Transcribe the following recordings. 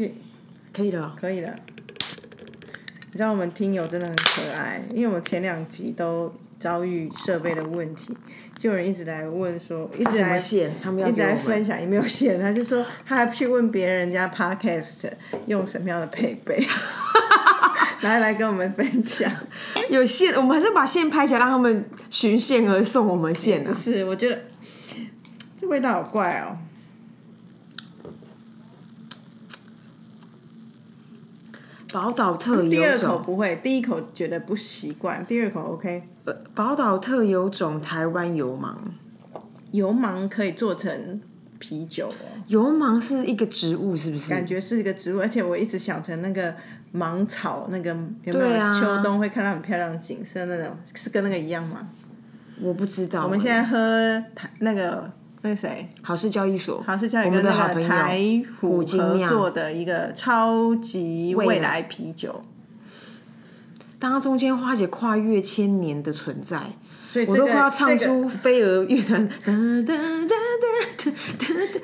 去，可以了。可以了。你知道我们听友真的很可爱，因为我们前两集都遭遇设备的问题，就有人一直来问说，一直线？他们要一直。在分享有没有线，他就说他还去问别人家 podcast 用什么样的配备，来来跟我们分享。有线，我们还是把线拍起来，让他们循线而送我们线啊。不是，我觉得这味道好怪哦。宝岛特有第二口种，不会，第一口觉得不习惯，第二口 OK。呃宝岛特有种台湾油芒。油芒可以做成啤酒哦，油芒是一个植物，是不是？感觉是一个植物，而且我一直想成那个芒草，那个有没有啊秋冬会看到很漂亮的景色那种，是跟那个一样吗？我不知道。我们现在喝台那个那个谁，好事交易所，好事交易我们个那个的好朋友台虎虎精酿合作的一个超级未来未来。啤酒，当它中间花姐跨越千年的存在，所以这个我都快要唱这出飞儿乐团。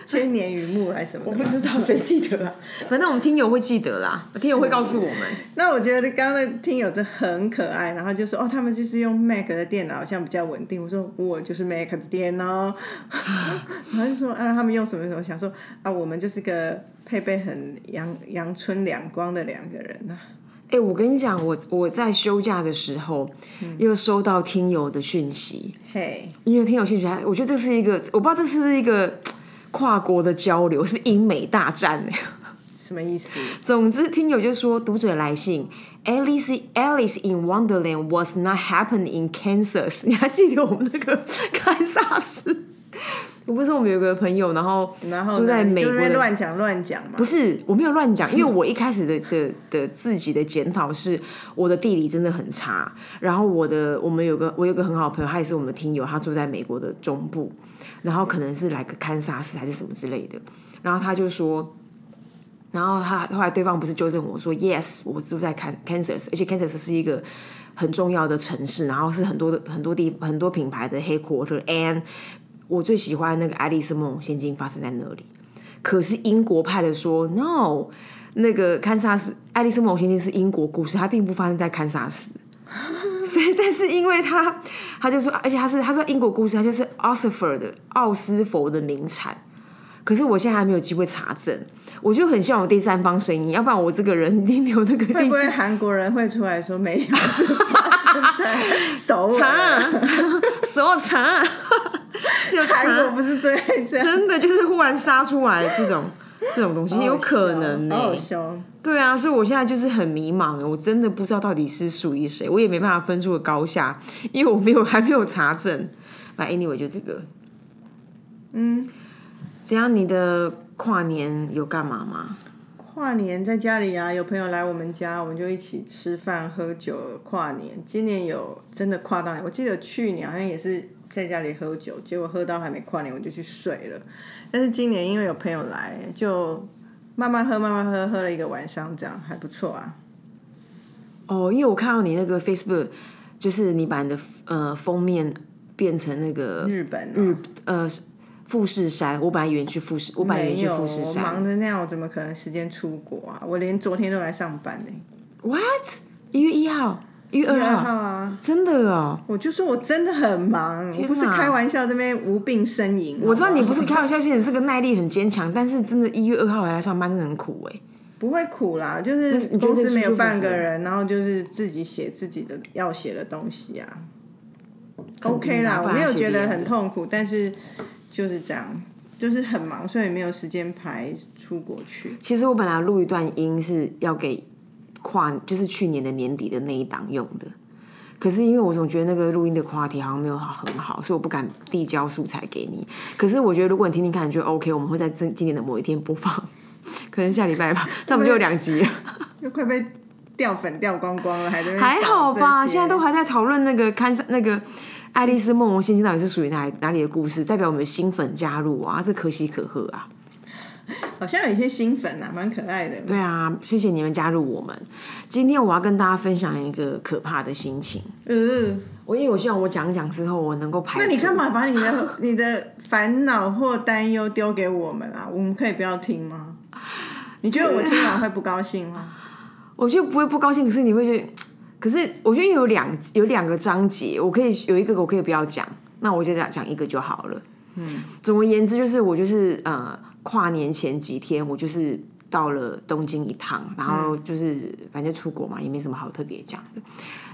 千年雨幕还是什么？我不知道谁记得啊，反正我们听友会记得啦，听友会告诉我们。那我觉得刚刚的听友真的很可爱，然后就说哦，他们就是用 Mac 的电脑，好像比较稳定。我说我就是 Mac 的电脑，然后就说啊，他们用什么什么，想说啊，我们就是个配备很阳阳春两光的两个人呐、哎、我跟你讲，我我在休假的时候、又收到听友的讯息，嘿，因为听友讯息，我觉得这是一个，我不知道这是不是一个跨国的交流，是不是英美大战呢？什么意思？总之，听友就说读者来信，Alice Alice in Wonderland was not happening in Kansas。你还记得我们那个 堪萨斯？我不是我们有个朋友，然后然后呢住在美国乱讲乱讲嘛。不是，我没有乱讲，因为我一开始的 的的自己的检讨是我的地理真的很差，然后我的我们有个我有个很好的朋友，他也是我们的听友，他住在美国的中部，然后可能是来个堪萨斯还是什么之类的，然后他就说。然后他后来对方不是纠正我说，yes，我住在 Kan Kansas，而且 Kansas 是一个很重要的城市，然后是很多的很多地很多品牌的 headquarter，and 我最喜欢那个《爱丽丝梦游仙境》发生在那里。可是英国派的说 no，那个堪萨斯《爱丽丝梦游仙境》是英国故事，它并不发生在堪萨斯。所以，但是因为他，他就说，而且他是他说英国故事，他就是奥斯佛的奥斯佛的名产。可是我现在还没有机会查证，我就很希望有第三方声音，要不然我这个人一定没有那个会不会韩国人会出来说没有是发生在首尔？是有韩国，不是最爱这样，真的就是忽然杀出来这种 这种东西，有可能呢、好好笑。对啊，所以我现在就是很迷茫，我真的不知道到底是属于谁，我也没办法分出个高下，因为我没有 还没有查证。反正 anyway 就这个，嗯，怎样？你的跨年有干嘛吗？跨年在家里啊，有朋友来我们家，我们就一起吃饭喝酒跨年。今年有真的跨到年，我记得去年好像也是在家里喝酒，结果喝到还没跨年我就去睡了。但是今年因为有朋友来，就慢慢喝慢慢喝，喝了一个晚上，这样还不错啊。哦，因为我看到你那个 Facebook，就是你把你的呃封面变成那个日本、哦、日呃富士山，我本来以为去富士，我本来以为去，富士我忙山。的那样，我怎么可能时间出国啊？我连昨天都来上班呢、What？一月一号，一月二二号，啊！真的啊。我就说我真的很忙，我不是开玩笑，这边无病呻吟。我知道你不是开玩笑，现在是个耐力很坚强，但是真的，一月二号还来上班，真的很苦哎、不会苦啦，就是公司没有半个人，然后就是自己写自己的要写的东西啊。OK 啦，我没有觉得很痛苦，但是就是这样，就是很忙，所以没有时间排出国去。其实我本来录一段音是要给跨，就是去年的年底的那一档用的。可是因为我总觉得那个录音的话题好像没有好很好，所以我不敢递交素材给你。可是我觉得如果你听听看，你觉得 OK，我们会在今今年的某一天播放，可能下礼拜吧，这样我们就有两集了。就快被掉粉掉光光了，还在还好吧？现在都还在讨论那个看那个《爱丽丝梦游仙境》到底是属于哪哪里的故事，代表我们的新粉加入啊，这可喜可贺啊！好像有一些新粉啊，蛮可爱的。对啊，谢谢你们加入我们。今天我要跟大家分享一个可怕的心情。嗯，我因为我希望我讲一讲之后，我能够排除。那你干嘛把你的你的烦恼或担忧丢给我们啊？我们可以不要听吗？你觉得我听完会不高兴吗？我觉得不会不高兴，可是你会觉得，可是我觉得有两有两个章节，我可以有一个我可以不要讲，那我就讲讲一个就好了。嗯，总而言之，就是我就是呃跨年前几天，我就是到了东京一趟，然后就是反正出国嘛，也没什么好特别讲的。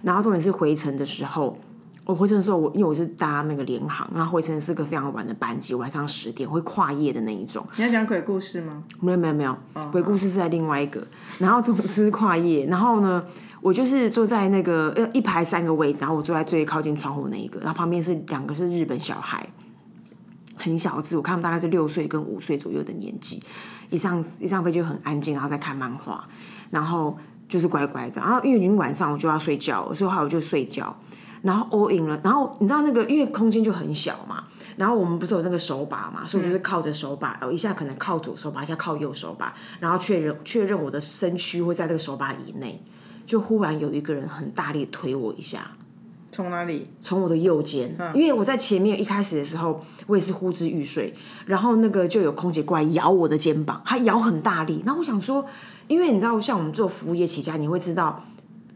然后重点是回程的时候，我回程的时候，我因为我是搭那个联航，然后回程是个非常晚的班机，晚上十点会跨夜的那一种。你要讲鬼故事吗？没有没有没有，鬼故事是在另外一个。然后总之跨夜，然后呢，我就是坐在那个呃一排三个位置，然后我坐在最靠近窗户那一个，然后旁边是两个是日本小孩，很小只，我看他们大概是六岁跟五岁左右的年纪，一上一上飞就很安静，然后在看漫画，然后就是乖乖的。然后因为已经晚上我就要睡觉了，所以后来我就睡觉。然后 all in 了，然后你知道那个因为空间就很小嘛，然后我们不是有那个手把嘛，所以我就是靠着手把，然后一下可能靠左手把，一下靠右手把，然后确认确认我的身躯会在这个手把以内，就忽然有一个人很大力推我一下，从哪里？从我的右肩，因为我在前面一开始的时候我也是呼之欲睡，然后那个就有空姐过来咬我的肩膀，她咬很大力，然后我想说，因为你知道像我们做服务业起家，你会知道。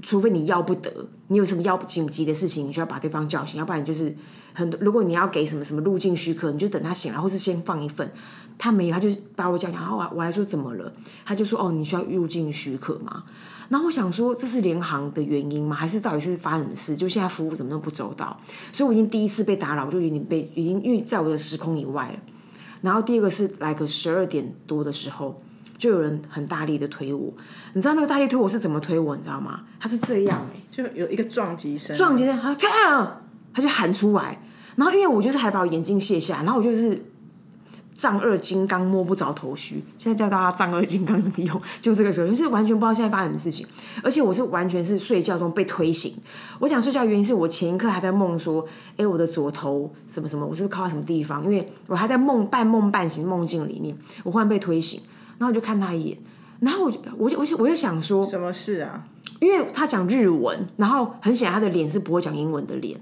除非你要不得，你有什么要紧急的事情，你需要把对方叫醒，要不然就是很多。如果你要给什么什么入境许可，你就等他醒来，或是先放一份。他没有，他就把我叫醒，然后我我还说怎么了？他就说哦，你需要入境许可吗？然后我想说这是联航的原因吗？还是到底是发生什么事？就现在服务怎么那么不周到？所以我已经第一次被打扰，我就已经被已经因为在我的时空以外了。然后第二个是来个十二点多的时候。就有人很大力的推我，你知道那个大力推我是怎么推我？你知道吗？他是这样哎，就有一个撞击声，撞击声，他这样，他就喊出来。然后因为我就是还把我眼镜卸下，然后我就是丈二金刚摸不着头绪。现在教大家丈二金刚怎么用，就这个时候就是完全不知道现在发生什么事情，而且我是完全是睡觉中被推醒。我想睡觉原因是我前一刻还在梦说，哎，我的左头什么什么，我是不是靠在什么地方？因为我还在梦半梦半醒梦境里面，我忽然被推醒。然后我就看他一眼，然后我就我就我就我就想说，什么事啊？因为他讲日文，然后很显然他的脸是不会讲英文的脸，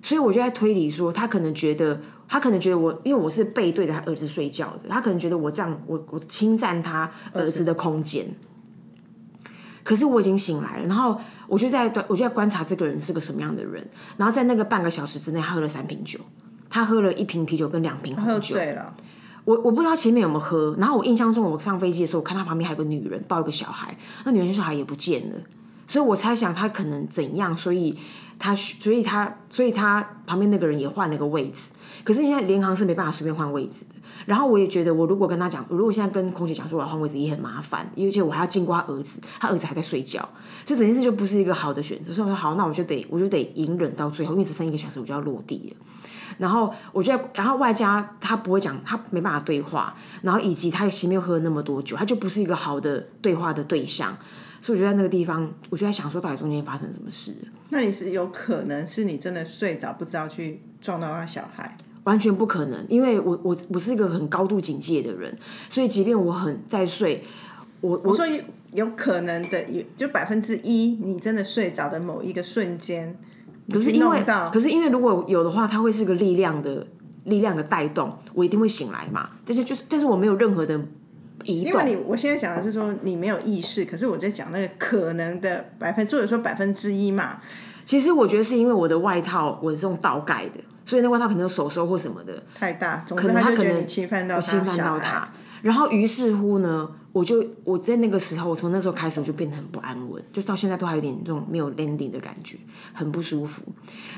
所以我就在推理说，他可能觉得他可能觉得我，因为我是背对着他儿子睡觉的，他可能觉得我这样我我侵占他儿子的空间。可是我已经醒来了，然后我就在我就在观察这个人是个什么样的人，然后在那个半个小时之内，他喝了三瓶酒，他喝了一瓶啤酒跟两瓶红酒。我我不知道前面有没有喝，然后我印象中我上飞机的时候，我看他旁边还有个女人抱一个小孩，那女人小孩也不见了，所以我猜想他可能怎样，所以他所以他所以他旁边那个人也换了个位置，可是因为联航是没办法随便换位置的，然后我也觉得我如果跟他讲，我如果现在跟空姐讲说我要换位置也很麻烦，而且我还要经过他儿子，他儿子还在睡觉，所以整件事就不是一个好的选择，所以我说好，那我就得我就得隐忍到最后，因为只剩一个小时我就要落地了。然后我觉得，然后外加他不会讲，他没办法对话，然后以及他前面喝了那么多酒，他就不是一个好的对话的对象，所以我就在那个地方，我就在想说，到底中间发生什么事？那你是有可能是你真的睡着，不知道去撞到那小孩？完全不可能，因为我我我是一个很高度警戒的人，所以即便我很在睡，我我说有可能的，有就百分之一，你真的睡着的某一个瞬间。可是因为，可是因为如果有的话，它会是个力量的力量的带动，我一定会醒来嘛。但是就是，但是我没有任何的移动。因为你我现在讲的是说你没有意识，可是我在讲那个可能的百分，或者说百分之一嘛。其实我觉得是因为我的外套我是用倒盖的，所以那外套可能有手收或什么的太大，可能他可能侵犯到侵犯到他。然后于是乎呢，我就我在那个时候，我从那时候开始我就变得很不安稳，就到现在都还有点这种没有 landing 的感觉，很不舒服。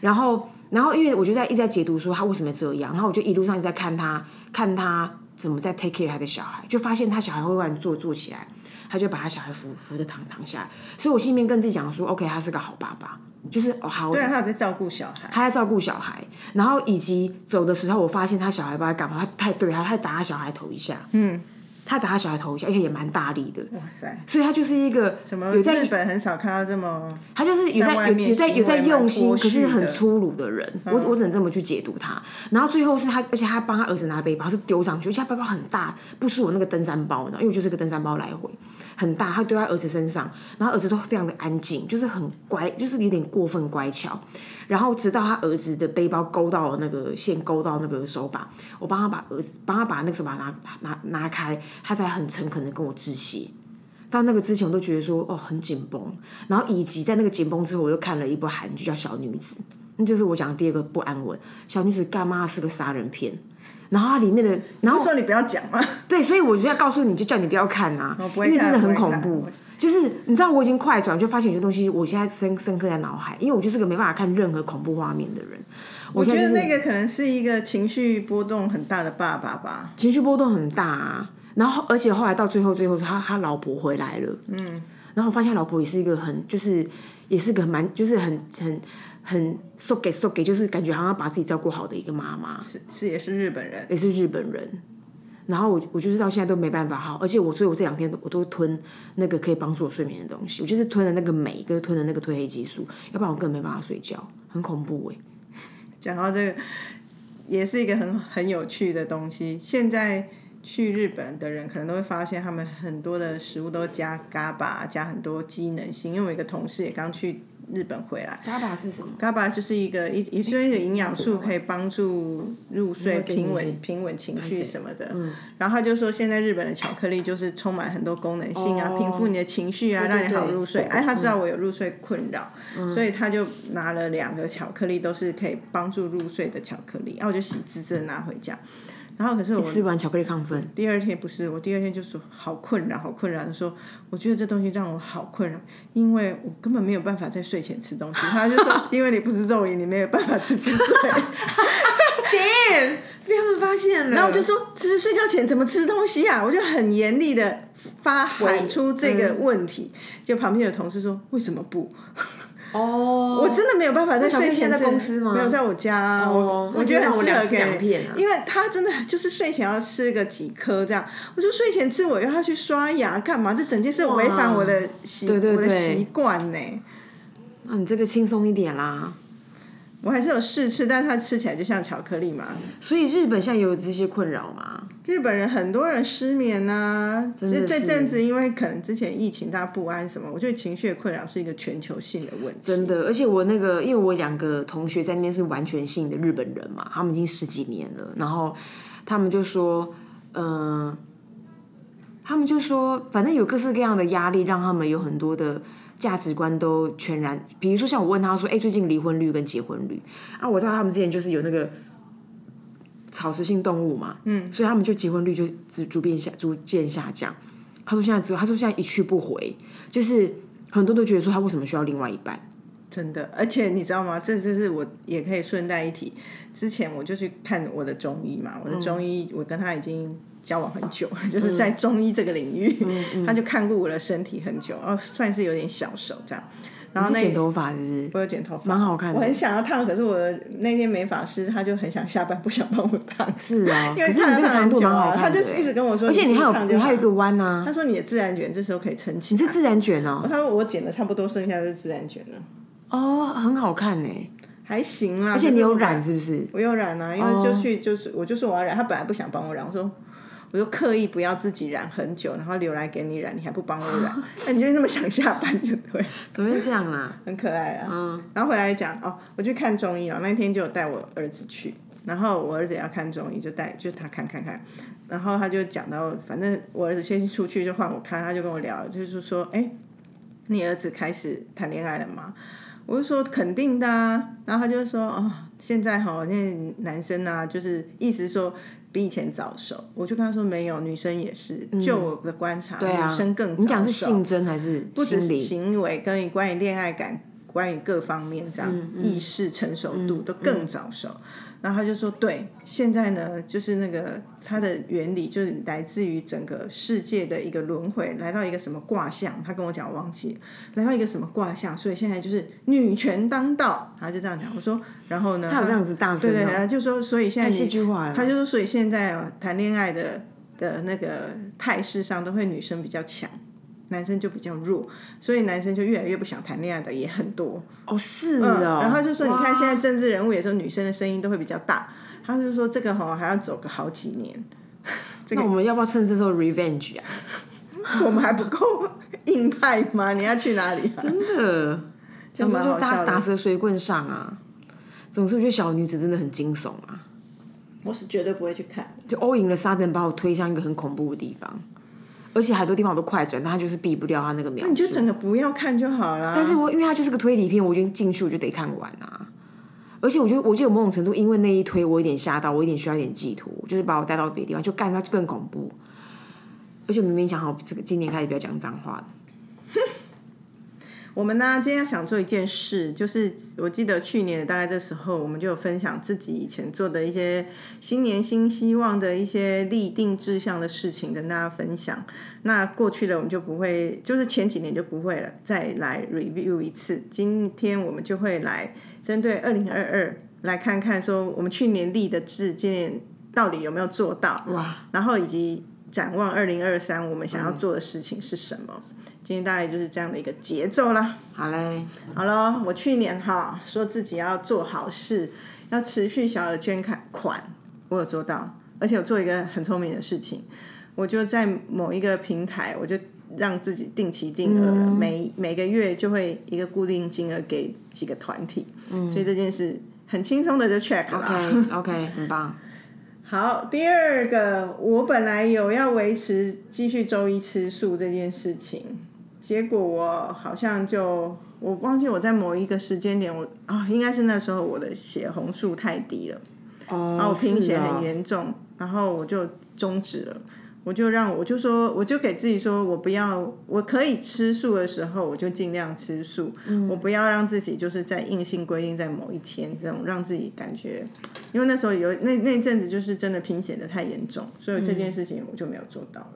然后，然后因为我就在一直在解读说他为什么这样，然后我就一路上一直在看他，看他怎么在 take care 他的小孩，就发现他小孩会突然坐坐起来，他就把他小孩扶扶的躺躺下来。所以我心里面跟自己讲说，OK，他是个好爸爸，就是哦好。对，他有在照顾小孩，他在照顾小孩。然后以及走的时候，我发现他小孩不知道干嘛，他太对他太打他小孩头一下，嗯。他打他小孩头一下，而且也蛮大力的。哇塞！所以他就是一个什么？有在日本很少看到这么。他就是有在有有在有在用心，可是很粗鲁的人。我我只能这么去解读他。然后最后是他，而且他帮他儿子拿背包，是丢上去，而且他背包很大，不是我那个登山包，因为我就是个登山包来回，很大。他丢在儿子身上，然后儿子都非常的安静，就是很乖，就是有点过分乖巧。然后直到他儿子的背包勾到了那个线，勾到那个手把，我帮他把儿子帮他把那个手把拿拿拿开。他才很诚恳的跟我致谢。到那个之前，我都觉得说哦很紧绷，然后以及在那个紧绷之后，我又看了一部韩剧叫《小女子》，那就是我讲的第二个不安稳。小女子干妈是个杀人片，然后它里面的，然后说你不要讲嘛，对，所以我就要告诉你，就叫你不要看啊，因为真的很恐怖。就是你知道，我已经快转，就发现有些东西我现在深深刻在脑海，因为我就是个没办法看任何恐怖画面的人。我觉得那个可能是一个情绪波动很大的爸爸吧，情绪波动很大啊。然后，而且后来到最后，最后他他老婆回来了，嗯，然后我发现老婆也是一个很，就是也是个蛮，就是很很很 so 给 so 给，就是感觉好像把自己照顾好的一个妈妈，是是也是日本人，也是日本人。然后我我就是到现在都没办法好，而且我所以我这两天我都吞那个可以帮助我睡眠的东西，我就是吞了那个镁跟吞了那个褪黑激素，要不然我根本没办法睡觉，很恐怖哎。讲到这个，也是一个很很有趣的东西，现在。去日本的人可能都会发现，他们很多的食物都加嘎巴，加很多机能性。因为我一个同事也刚去日本回来。嘎巴是什么？嘎巴就是一个一也是一个营养素，可以帮助入睡、平稳、平稳情绪什么的。嗯。然后他就说，现在日本的巧克力就是充满很多功能性啊，平复你的情绪啊，让你好入睡。哎，他知道我有入睡困扰，所以他就拿了两个巧克力，都是可以帮助入睡的巧克力。然后我就喜滋滋的拿回家。然后可是我吃完巧克力亢奋，第二天不是我第二天就说好困扰，好困扰的说，我觉得这东西让我好困扰，因为我根本没有办法在睡前吃东西。他就说，因为你不是肉眼，你没有办法吃吃睡。Damn，被他们发现了。然后我就说，吃睡觉前怎么吃东西啊？我就很严厉的发喊出这个问题。就旁边有同事说，为什么不？哦，我真的没有办法在睡前在公司吗？没有在我家，我我觉得很适合两片，因为他真的就是睡前要吃个几颗这样，我就睡前吃，我又要去刷牙干嘛？这整件事违反我的习我的习惯呢。那你这个轻松一点啦。我还是有试吃，但是它吃起来就像巧克力嘛。所以日本现在有这些困扰吗？日本人很多人失眠呐，这这阵子因为可能之前疫情大家不安什么，我觉得情绪困扰是一个全球性的问题。真的，而且我那个因为我两个同学在那边是完全性的日本人嘛，他们已经十几年了，然后他们就说，嗯，他们就说，反正有各式各样的压力，让他们有很多的。价值观都全然，比如说像我问他说：“哎，最近离婚率跟结婚率啊？”我知道他们之前就是有那个草食性动物嘛，嗯，所以他们就结婚率就逐逐渐下逐渐下降。他说现在只有他说现在一去不回，就是很多都觉得说他为什么需要另外一半？真的，而且你知道吗？这就是我也可以顺带一提，之前我就去看我的中医嘛，我的中医我跟他已经。交往很久，就是在中医这个领域，他就看过我的身体很久，哦，算是有点小手这样。然后剪头发是不是？我有剪头发，蛮好看的。我很想要烫，可是我那天美发师他就很想下班，不想帮我烫。是啊，因为你这个长度蛮好看的。他就一直跟我说，而且你还有你还有一个弯啊。他说你的自然卷这时候可以撑起。你是自然卷哦？他说我剪的差不多，剩下是自然卷了。哦，很好看呢，还行啦。而且你有染是不是？我有染啊，因为就去就是我就说我要染，他本来不想帮我染，我说。我就刻意不要自己染很久，然后留来给你染，你还不帮我染，那你就那么想下班就对？怎么会这样啊？很可爱啊。嗯。然后回来讲哦，我去看中医哦，那天就有带我儿子去，然后我儿子也要看中医，就带就他看看看，然后他就讲到，反正我儿子先出去就换我看，他就跟我聊，就是说，哎，你儿子开始谈恋爱了吗？我就说肯定的啊，然后他就说，哦，现在哈，那男生啊，就是意思说。比以前早熟，我就跟他说没有，女生也是。就我的观察，女生更早熟。你讲是性征还是不只是行为，跟关于恋爱感，关于各方面这样意识成熟度都更早熟。然后他就说：“对，现在呢，就是那个它的原理，就是来自于整个世界的一个轮回，来到一个什么卦象？他跟我讲，我忘记来到一个什么卦象，所以现在就是女权当道。他就这样讲。我说，然后呢？他有这样子大声，对对，就说，所以现在戏剧化了。他就说，所以现在谈恋爱的的那个态势上，都会女生比较强。”男生就比较弱，所以男生就越来越不想谈恋爱的也很多。哦，是啊。然后就说，你看现在政治人物也说，女生的声音都会比较大。他就说，这个哈还要走个好几年。那我们要不要趁这时候 revenge 啊？我们还不够硬派吗？你要去哪里？真的，就打打蛇随棍上啊。总之，我觉得小女子真的很惊悚啊。我是绝对不会去看。就欧赢的沙登把我推向一个很恐怖的地方，而且很多地方我都快转，但他就是避不掉他那个描述。你就整个不要看就好了。但是我因为它就是个推理片，我已经进去我就得看完啊。而且我觉得，我记得某种程度，因为那一推我有点吓到，我有点需要一点寄托，就是把我带到别的地方，就干它就更恐怖。而且明明想好这个今年开始不要讲脏话我们呢，今天想做一件事，就是我记得去年大概这时候，我们就有分享自己以前做的一些新年新希望的一些立定志向的事情，跟大家分享。那过去的我们就不会，就是前几年就不会了，再来 review 一次。今天我们就会来针对二零二二来看看，说我们去年立的志，今年到底有没有做到？哇！然后以及展望二零二三，我们想要做的事情是什么？今天大概就是这样的一个节奏啦。好嘞，好了，我去年哈说自己要做好事，要持续小额捐款款，我有做到，而且我做一个很聪明的事情，我就在某一个平台，我就让自己定期定额，每每个月就会一个固定金额给几个团体，嗯所以这件事很轻松的就 check 了。OK OK，很棒。好，第二个，我本来有要维持继续周一吃素这件事情，结果我好像就我忘记我在某一个时间点，我啊、应该是那时候我的血红素太低了，哦，然后我贫血很严重，然后我就终止了。我就让我就说，我就给自己说，我不要，我可以吃素的时候，我就尽量吃素。我不要让自己就是在硬性规定在某一天这种让自己感觉，因为那时候有那那阵子就是真的贫血的太严重，所以这件事情我就没有做到了。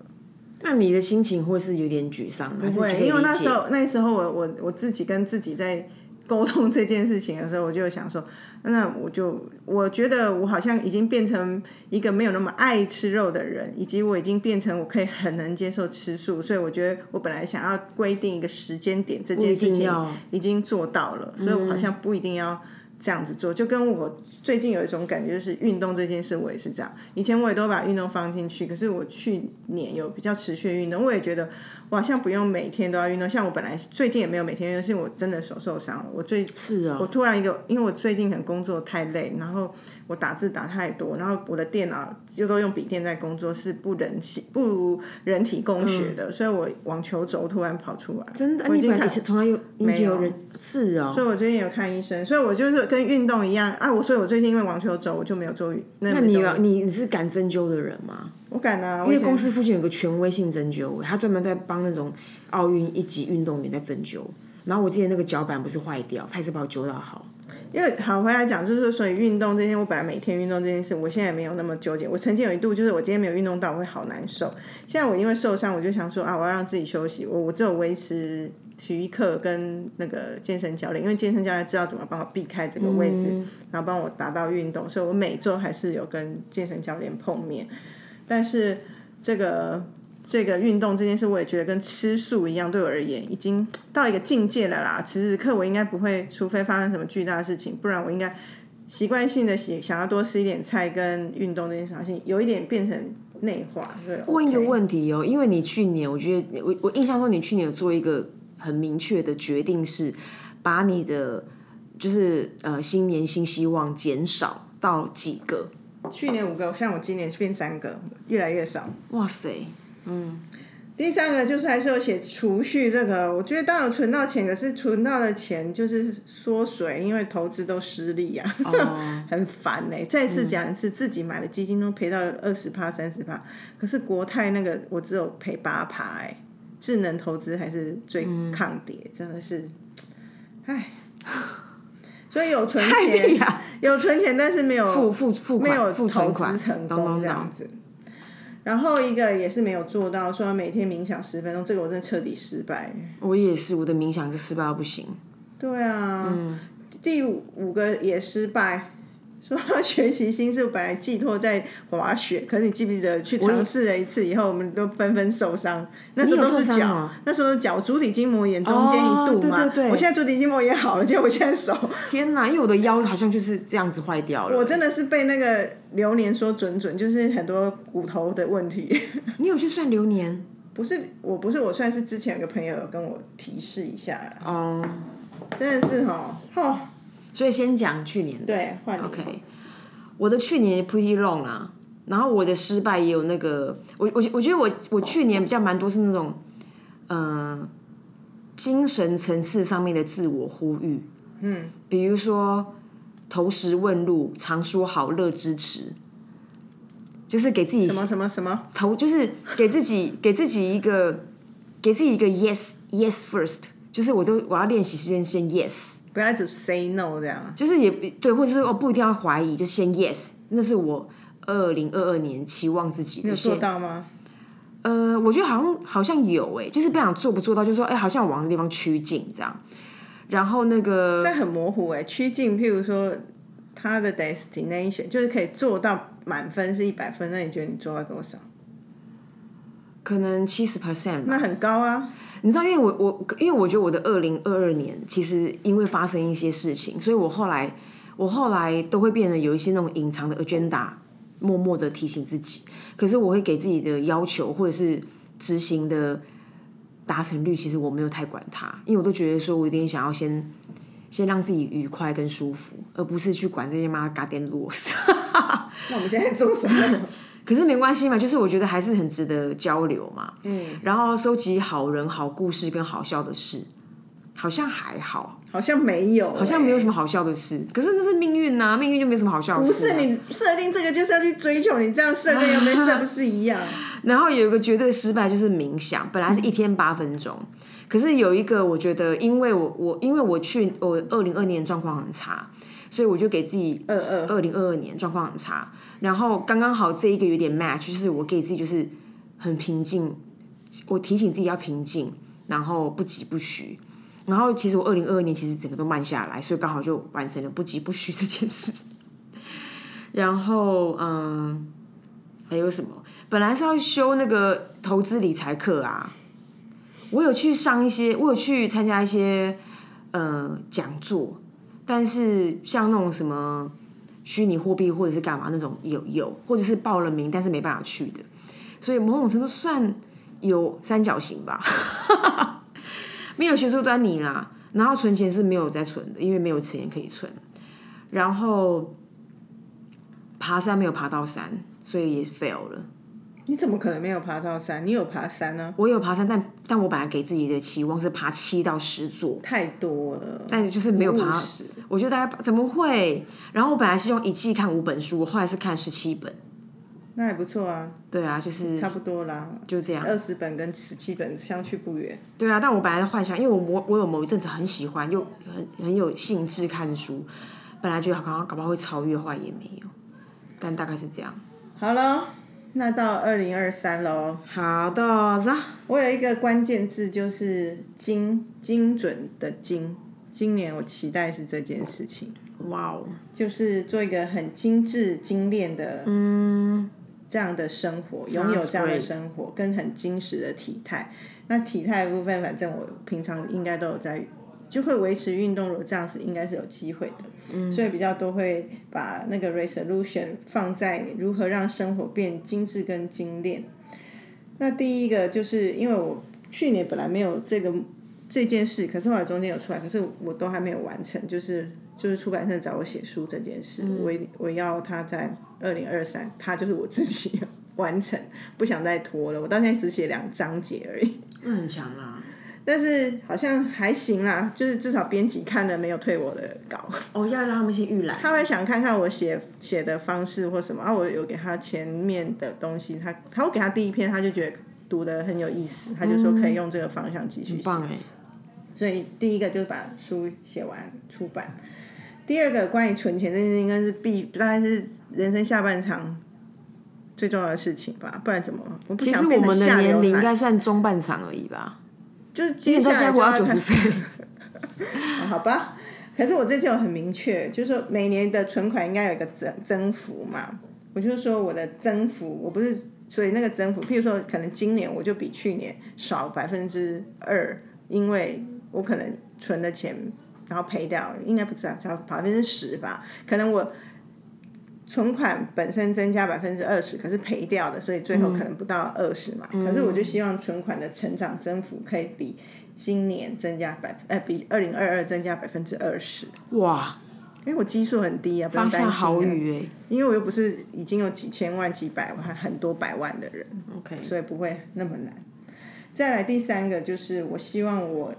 那你的心情会是有点沮丧吗？不会，因为那时候那时候我我我自己跟自己在沟通这件事情的时候，我就想说，那我就我觉得我好像已经变成一个没有那么爱吃肉的人，以及我已经变成我可以很能接受吃素，所以我觉得我本来想要规定一个时间点，这件事情已经做到了，所以我好像不一定要。这样子做，就跟我最近有一种感觉，就是运动这件事，我也是这样。以前我也都把运动放进去，可是我去年有比较持续的运动，我也觉得我好像不用每天都要运动。像我本来最近也没有每天运动，是因为我真的手受伤了。我最是哦，我突然一个，因为我最近可能工作太累，然后我打字打太多，然后我的电脑又都用笔电在工作，是不人性不如人体工学的，所以我网球肘突然跑出来。嗯真的，我已经看你本来是从来有以前有人是哦，所以我最近有看医生，所以我就是跟运动一样啊。我所以我最近因为网球肘，我就没有做那那你你你是敢针灸的人吗？我敢啊，因为公司附近有个权威性针灸，他专门在帮那种奥运一级运动员在针灸。然后我之前那个脚板不是坏掉，他也是把我灸到好。因为好回来讲，就是说所以运动这件，我本来每天运动这件事，我现在没有那么纠结。我曾经有一度就是我今天没有运动到，我会好难受。现在我因为受伤，我就想说啊，我要让自己休息。我我只有维持体育课跟那个健身教练，因为健身教练知道怎么帮我避开这个位置，然后帮我达到运动，所以我每周还是有跟健身教练碰面。但是这个这个运动这件事，我也觉得跟吃素一样，对我而言已经到一个境界了啦。此时此刻我应该不会，除非发生什么巨大的事情，不然我应该习惯性的想想要多吃一点菜跟运动这件事情，有一点变成内化。对，问一个问题哦，因为你去年，我觉得我我印象中你去年有做一个很明确的决定，是把你的就是呃新年新希望减少到几个？去年五个，像我今年变三个，越来越少。哇塞，第三个就是还是有写储蓄这个，我觉得当然有存到钱，可是存到的钱就是缩水，因为投资都失利啊，哦。很烦呢、再次讲一次，自己买的基金都赔到二十趴、三十趴，可是国泰那个我只有赔八趴哎，智能投资还是最抗跌，真的是，唉，所以有存钱，呀，有存钱，但是没有付付付没有投款。资成功这样子。然后一个也是没有做到，说每天冥想十分钟，这个我真的彻底失败。我也是，我的冥想是失败到不行。对啊，嗯第五五个也失败。说他学习心是本来寄托在滑雪，可是你记不记得去尝试了一次以后，我们都纷纷受伤。那时候都是脚，那时候脚足底筋膜炎中间一度嘛。哦对对对我现在足底筋膜炎好了，结果我现在手，天哪，因为我的腰好像就是这样子坏掉了。我真的是被那个流年说准准，就是很多骨头的问题。你有去算流年？不是，我不是，我算是之前有个朋友有跟我提示一下，哦，真的是哈，哦，所以先讲去年的。对，换你。OK，我的去年 pretty long 啊，然后我的失败也有那个，我我我觉得我我去年比较蛮多是那种，呃，精神层次上面的自我呼吁，嗯，比如说投石问路，常说好，乐支持，就是给自己什么什么什么，投，就是给自己给自己一个给自己一个 yes yes first，就是我都我要练习先先 yes。不要只 say no 这样，就是也对，或者是哦不一定要怀疑，就先 yes，那是我二零二二年期望自己的。有做到吗？呃，我觉得好像好像有诶，就是不想做不做到，就说哎，好像往那地方趋近这样。然后那个但很模糊诶，趋近，譬如说他的 destination 就是可以做到满分是一百分，那你觉得你做到多少？可能七十 percent，那很高啊。你知道，因为我我因为我觉得我的二零二二年其实因为发生一些事情，所以我后来我后来都会变得有一些那种隐藏的 agenda，默默的提醒自己。可是我会给自己的要求或者是执行的达成率，其实我没有太管它，因为我都觉得说我一定想要先先让自己愉快跟舒服，而不是去管这些妈 goddamn rules。那我们现在做什么？可是没关系嘛，就是我觉得还是很值得交流嘛。嗯，然后收集好人、好故事跟好笑的事，好像还好，好像没有，好像没有什么好笑的事。可是那是命运呐，命运就没什么好笑的事。不是你设定这个就是要去追求，你这样设定又没设不是一样？然后有一个绝对失败就是冥想，本来是一天八分钟，可是有一个我觉得，因为我我因为我去我二零二年状况很差。所以我就给自己二二二零二二年状况很差，然后刚刚好这一个有点 match，就是我给自己就是很平静，我提醒自己要平静，然后不急不徐，然后其实我二零二二年其实整个都慢下来，所以刚好就完成了不急不徐这件事。然后嗯，还有什么？本来是要修那个投资理财课啊，我有去上一些，我有去参加一些呃讲座。但是像那种什么虚拟货币或者是干嘛那种有有，或者是报了名但是没办法去的，所以某种程度算有三角形吧，没有学出端倪啦。然后存钱是没有在存的，因为没有钱可以存。然后爬山没有爬到山，所以也 fail 了。你怎么可能没有爬到山？你有爬山呢？我有爬山，但但我本来给自己的期望是爬七到十座，太多了。但就是没有爬。我觉得大概怎么会？然后我本来是用一季看五本书，我后来是看十七本。那还不错啊。对啊，就是差不多啦，就这样。二十本跟十七本相去不远。对啊，但我本来的幻想，因为我我我有某一阵子很喜欢，又很很有兴致看书，本来觉得好像搞不好会超越，后来也没有。但大概是这样。好了。那到二零二三喽。好的，我有一个关键字，就是精精准的精。今年我期待是这件事情。哇哦！就是做一个很精致精炼的，嗯，这样的生活，拥有这样的生活，跟很精实的体态。那体态部分，反正我平常应该都有在。就会维持运动，如果这样子应该是有机会的，所以比较多会把那个 resolution 放在如何让生活变精致跟精炼。那第一个就是因为我去年本来没有这个这件事，可是后来中间有出来，可是我都还没有完成，就是就是出版社找我写书这件事，我我要他在二零二三，他就是我自己 完成，不想再拖了。我到现在只写两章节而已，那很强啊。但是好像还行啦，就是至少编辑看了没有退我的稿。哦，要让他们先预览。他会想看看我写写的方式或什么，啊，我有给他前面的东西，他他会给他第一篇，他就觉得读的很有意思，他就说可以用这个方向继续写。所以第一个就是把书写完出版。第二个关于存钱这件事，应该是必大概是人生下半场最重要的事情吧，不然怎么？其实我们的年龄应该算中半场而已吧。就是接下来我要九十岁，好吧？可是我这次有很明确，就是说每年的存款应该有一个增增幅嘛。我就是说我的增幅，我不是所以那个增幅，譬如说可能今年我就比去年少百分之二，因为我可能存的钱然后赔掉，应该不知道，只要百分之十吧，可能我。存款本身增加百分之二十，可是赔掉的，所以最后可能不到二十嘛。可是我就希望存款的成长增幅可以比今年增加百，呃，比二零二二增加百分之二十。哇，因为我基数很低啊，不用担心因为我又不是已经有几千万、几百万、很多百万的人，OK，所以不会那么难。再来第三个就是，我希望我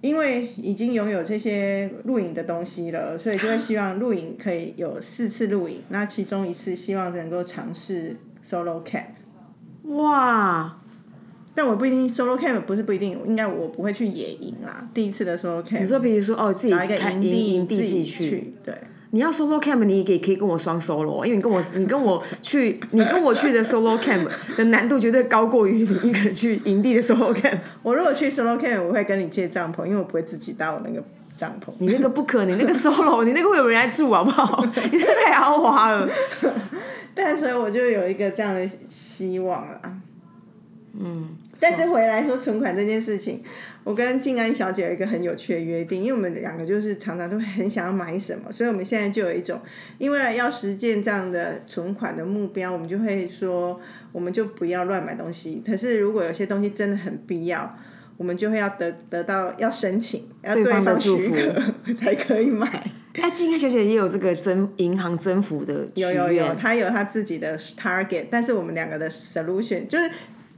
因为已经拥有这些录影的东西了，所以就会希望录影可以有四次录影，那其中一次希望能够尝试 solo cam。哇，但我不一定 solo cam 不是不一定，应该我不会去野营啦。第一次的 solo cam，你说比如说哦，自己找一个开营营地营地自己去，去，对。你要 solo camp，你也可以跟我双 solo，因为你跟我你跟我去你跟我去的 solo camp 的难度绝对高过于你一个人去营地的 solo camp。我如果去 solo camp，我会跟你借帐篷，因为我不会自己搭我那个帐篷。你那个不可能，你那个 solo，你那个会有人来住好不好？你那个太豪华了。但所以我就有一个这样的希望了。嗯，但是回来说存款这件事情，我跟静安小姐有一个很有趣的约定，因为我们两个就是常常都很想要买什么，所以我们现在就有一种，因为要实践这样的存款的目标，我们就会说，我们就不要乱买东西。可是如果有些东西真的很必要，我们就会要得得到要申请，要对方许可 才可以买。哎，静安小姐也有这个增银行增幅的有有有，她，有她自己的 target，但是我们两个的 solution 就是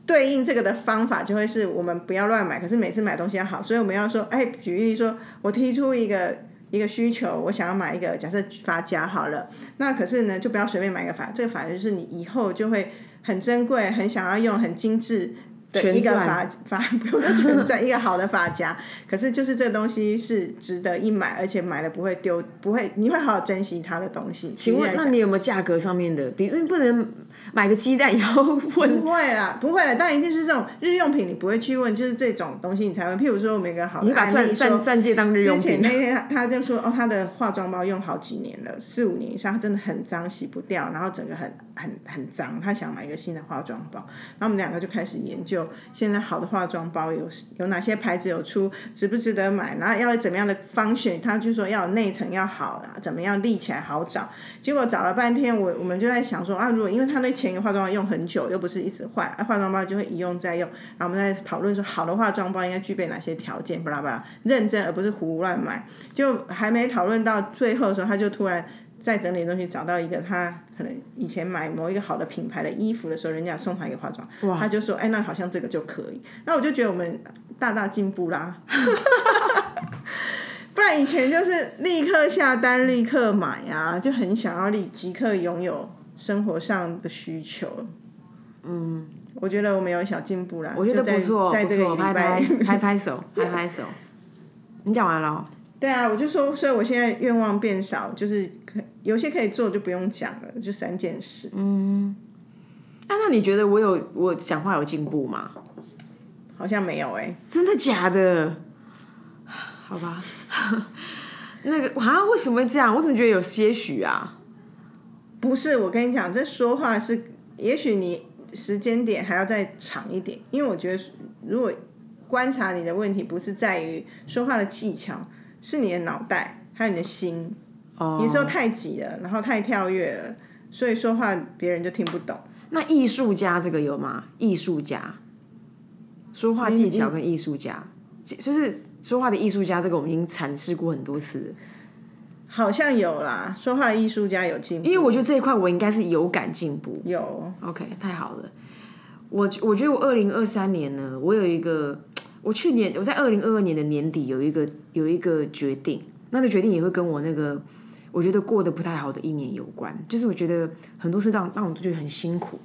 对应这个的方法，就会是我们不要乱买，可是每次买东西要好，所以我们要说，哎，举例说，我提出一个一个需求，我想要买一个假设发夹好了，那可是呢，就不要随便买一个发，这个发就是你以后就会很珍贵，很想要用，很精致。的一个发发 不用说全钻一个好的发夹，可是就是这个东西是值得一买，而且买了不会丢，不会你会好好珍惜它的东西。请问那你有没有价格上面的？比如你不能买个鸡蛋也要问不会啦，不会啦，但一定是这种日用品，你不会去问，就是这种东西你才会。譬如说，我们一个好的你把钻钻，钻戒当日用品之前品那，天他他就说，哦，他的化妆包用好几年了，四五年以上，真的很脏，洗不掉，然后整个很很很脏，他想买一个新的化妆包，然后我们两个就开始研究，现在好的化妆包有有哪些牌子有出，值不值得买，然后要怎么样的方选，他就说要内层要好啊，怎么样立起来好找，结果找了半天，我我们就在想说啊，如果因为他那前一个化妆包用很久，又不是一直坏，啊、化妆包就会一用再用，然后我们在讨论说好的化妆包应该具备哪些条件，巴拉巴拉，认真而不是胡乱买。就还没讨论到最后的时候，他就突然在整理东西找到一个他可能以前买某一个好的品牌的衣服的时候，人家送他一个化妆，他就说哎，那好像这个就可以。那我就觉得我们大大进步啦。不然以前就是立刻下单、立刻买啊，就很想要立即刻拥有生活上的需求。嗯，我觉得我们有小进步啦。我觉得在不错，在这个礼拜拍 拍拍手，拍拍手。你讲完了哦、对啊，我就说，所以我现在愿望变少，就是可有些可以做就不用讲了，就三件事。嗯啊，那你觉得我有我讲话有进步吗？好像没有哎、真的假的？好吧，那个啊，为什么会这样？我怎么觉得有些许啊？不是，我跟你讲，这说话是，也许你时间点还要再长一点，因为我觉得如果观察你的问题不是在于说话的技巧，是你的脑袋还有你的心，哦有时候太急了，然后太跳跃了，所以说话别人就听不懂。那艺术家这个有吗？艺术家说话技巧跟艺术家，就是说话的艺术家，这个我们已经阐释过很多次。好像有啦，说话的艺术家有进步，因为我觉得这一块我应该是有感进步。有 OK，太好了。我我觉得我二零二三年呢，我有一个，我去年我在二零二二年的年底有一个有一个决定，那个决定也会跟我那个我觉得过得不太好的一年有关，就是我觉得很多事让让我觉得很辛苦，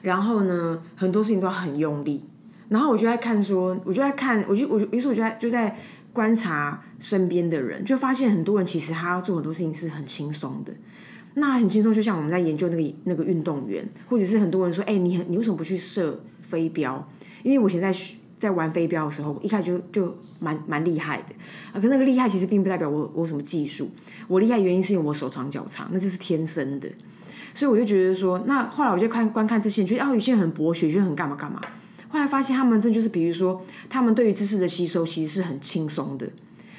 然后呢，很多事情都要很用力，然后我就在看说，我就在看，我就我就于是我就在就在观察身边的人，就发现很多人其实他要做很多事情是很轻松的。那很轻松，就像我们在研究那个那个运动员，或者是很多人说，哎、你很你为什么不去射飞镖？因为我现在在玩飞镖的时候，一开始就就蛮蛮厉害的啊，可那个厉害其实并不代表我我什么技术，我厉害原因是因为我手长脚长，那就是天生的。所以我就觉得说，那后来我就看观看这些人，觉得啊，有些人很博学，有些人很干嘛干嘛。后来发现他们这就是，比如说，他们对于知识的吸收其实是很轻松的。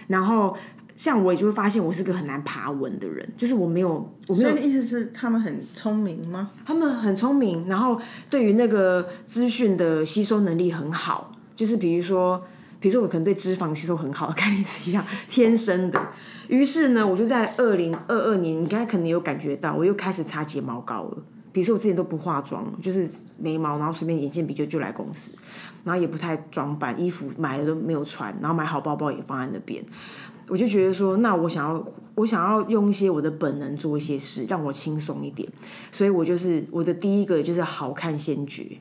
然后像我也就会发现，我是个很难爬文的人，就是我没有，我没有意思是他们很聪明吗？他们很聪明，然后对于那个资讯的吸收能力很好。就是比如说，比如说我可能对脂肪吸收很好，概念是一样，天生的。于是呢，我就在二零二二年，你刚才可能有感觉到，我又开始擦睫毛膏了。比如说我之前都不化妆，就是眉毛，然后随便眼线笔就就来公司，然后也不太装扮，衣服买了都没有穿，然后买好包包也放在那边。我就觉得说，那我想要，我想要用一些我的本能做一些事，让我轻松一点。所以我就是我的第一个就是好看先决，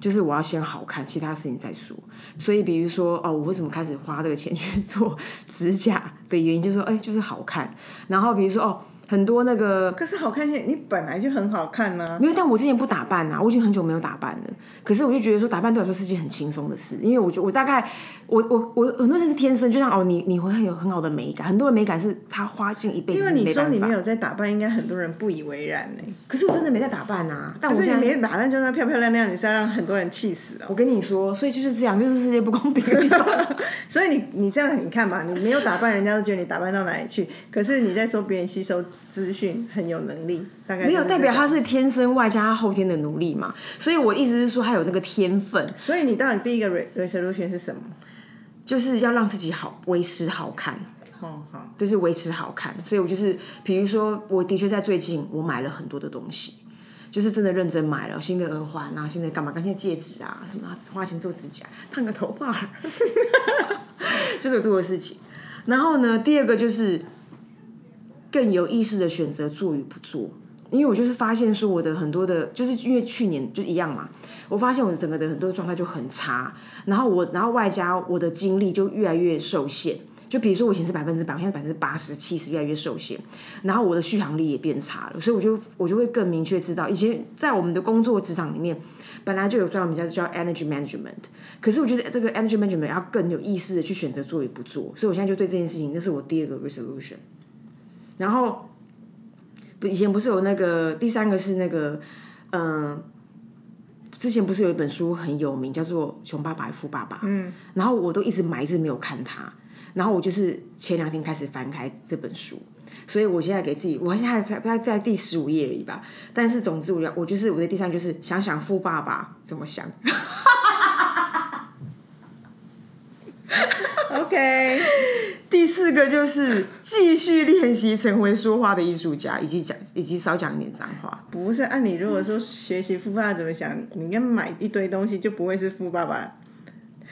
就是我要先好看，其他事情再说。所以比如说哦，我为什么开始花这个钱去做 指甲的原因，就是说哎，就是好看。然后比如说哦。很多那个，可是好看些，你本来就很好看呢。没有，但我之前不打扮啊，我已经很久没有打扮了。可是我就觉得说，打扮对我来说是件很轻松的事，因为我觉得我大概，我我我很多人是天生，就像哦，你你会很有很好的美感，很多人美感是他花尽一辈子。因为你说你没有在打扮，应该很多人不以为然呢。可是我真的没在打扮啊，但我是你没打扮就那漂漂亮亮，你是要让很多人气死啊！我跟你说，所以就是这样，就是世界不公平。所以你你这样你看嘛，你没有打扮，人家都觉得你打扮到哪里去。可是你在说别人吸收资讯。很有能力，大概没有代表他是天生外加他后天的努力嘛？所以我意思是说他有那个天分。所以你到底第一个 resolution 是什么？就是要让自己好维持好看。哦，好，就是维持好看。所以我就是，比如说，我的确在最近我买了很多的东西，就是真的认真买了新的耳环啊，新的干嘛？刚才戒指啊，什么花钱做指甲、烫个头发，就是做的事情。然后呢，第二个就是。更有意识的选择做与不做，因为我就是发现说我的很多的，就是因为去年就一样嘛，我发现我整个的很多的状态就很差，然后我然后外加我的精力就越来越受限，就比如说我以前是百分之百，我现在百分之八十七十越来越受限，然后我的续航力也变差了，所以我就我就会更明确知道，以前在我们的工作职场里面本来就有专门名叫叫 energy management，可是我觉得这个 energy management 要更有意识的去选择做与不做，所以我现在就对这件事情，那是我第二个 resolution。然后，不，以前不是有那个第三个是那个，嗯，之前不是有一本书很有名，叫做《穷爸爸富爸爸》。嗯。然后我都一直买，一直没有看它。然后我就是前两天开始翻开这本书，所以我现在给自己，我现在才在在第十五页而已吧。但是总之，我要我就是我的第三就是想想富爸爸怎么想。OK。第四个就是继续练习成为说话的艺术家，以及讲以及少讲一点脏话。不是，按你如果说学习富爸爸怎么想，你应该买一堆东西，就不会是富爸爸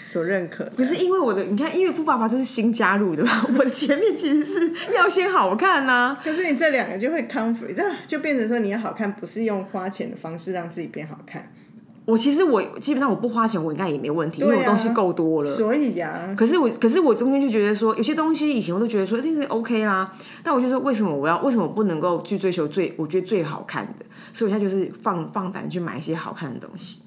所认可。不是因为我的，你看，因为富爸爸这是新加入的吧，我的前面其实是要先好看呐。可是你这两个就会 conflict，就变成说你要好看，不是用花钱的方式让自己变好看。我其实我基本上我不花钱，我应该也没问题，因为我东西够多了。所以呀，可是我可是我中间就觉得说，有些东西以前我都觉得说这是 OK 啦，但我就说为什么我要为什么不能够去追求最我觉得最好看的？所以我现在就是放放胆去买一些好看的东西。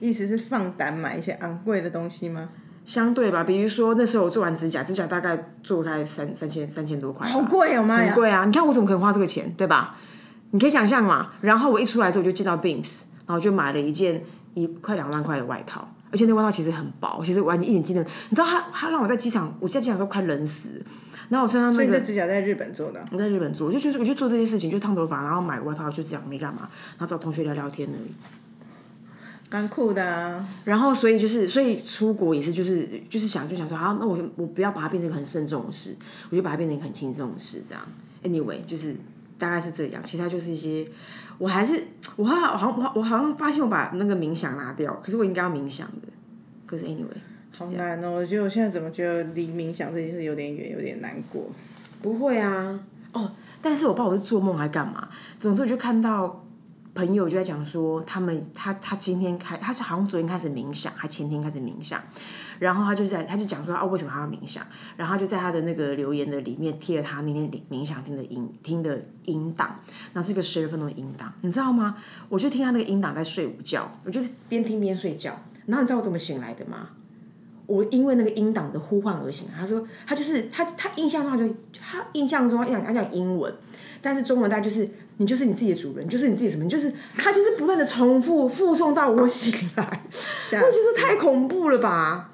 意思是放胆买一些昂贵的东西吗？相对吧，比如说那时候我做完指甲，指甲大概做开三三千三千多块，好贵哦妈呀！很贵啊！你看我怎么可能花这个钱，对吧？你可以想象嘛。然后我一出来之后就见到 Beams。然后就买了一件一快两万块的外套，而且那外套其实很薄，其实完全一点机能。你知道他他让我在机场，我在机场都快冷死。然后我身上那个指甲在日本做的，我在日本做，我就觉得我就做这些事情，就烫头发，然后买外套，就这样没干嘛，然后找同学聊聊天而已。蛮酷的。然后所以就是所以出国也是就是就是想就想说，好，那我我不要把它变成一个很慎重的事，我就把它变成一个很轻松的事，这样。Anyway，就是大概是这样，其他就是一些。我还是我好好我我好像发现我把那个冥想拿掉，可是我应该要冥想的。可是 anyway，好难哦！我觉得我现在怎么觉得离冥想这件事有点远，有点难过。不会啊，哦，但是我不知道我是做梦还干嘛。总之我就看到朋友就在讲说，他们他他今天开，他是好像昨天开始冥想，还前天开始冥想。然后他就在，他就讲说啊，为什么他要冥想？然后他就在他的那个留言的里面贴了他那天冥想听的音听的音档，那是一个十二分钟的音档，你知道吗？我就听他那个音档在睡午觉，我就是边听边睡觉。然后你知道我怎么醒来的吗？我因为那个音档的呼唤而醒。他说他就是他他印象中就他印象中讲他讲英文，但是中文大概就是你就是你自己的主人，就是你自己什么，就是他就是不断的重复附送到我醒来，我觉得太恐怖了吧。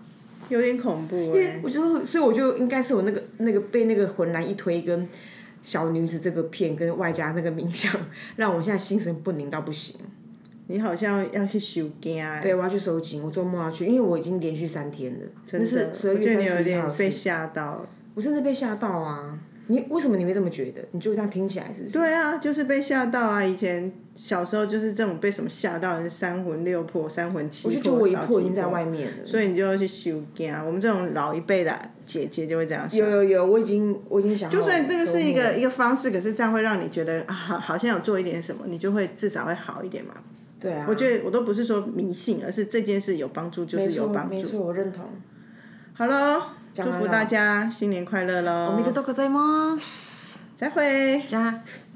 有点恐怖，因为我就所以我就应该是我那个那个被那个浑男一推跟小女子这个片跟外加那个冥想，让我现在心神不宁到不行。你好像要去收惊哎，对，我要去收金，我周末要去，因为我已经连续三天了，真的是十二我觉得你有月三十一号点被。吓到。我真的被吓到啊！你为什么你会这么觉得？你就这样听起来是不是？对啊，就是被吓到啊！以前小时候就是这种被什么吓到，是三魂六魄、三魂七魄、我就觉得我一魄已经在外面了。所以你就要去修惊。我们这种老一辈的姐姐就会这样想。有有有，我已经我已经想就算这个是一个一个方式，可是这样会让你觉得啊，好好像有做一点什么，你就会至少会好一点嘛。对啊，我觉得我都不是说迷信，而是这件事有帮助就是有帮助。没错，我认同。好喽，祝福完了大家新年快乐喽！おめでとうございます。再会。じゃあ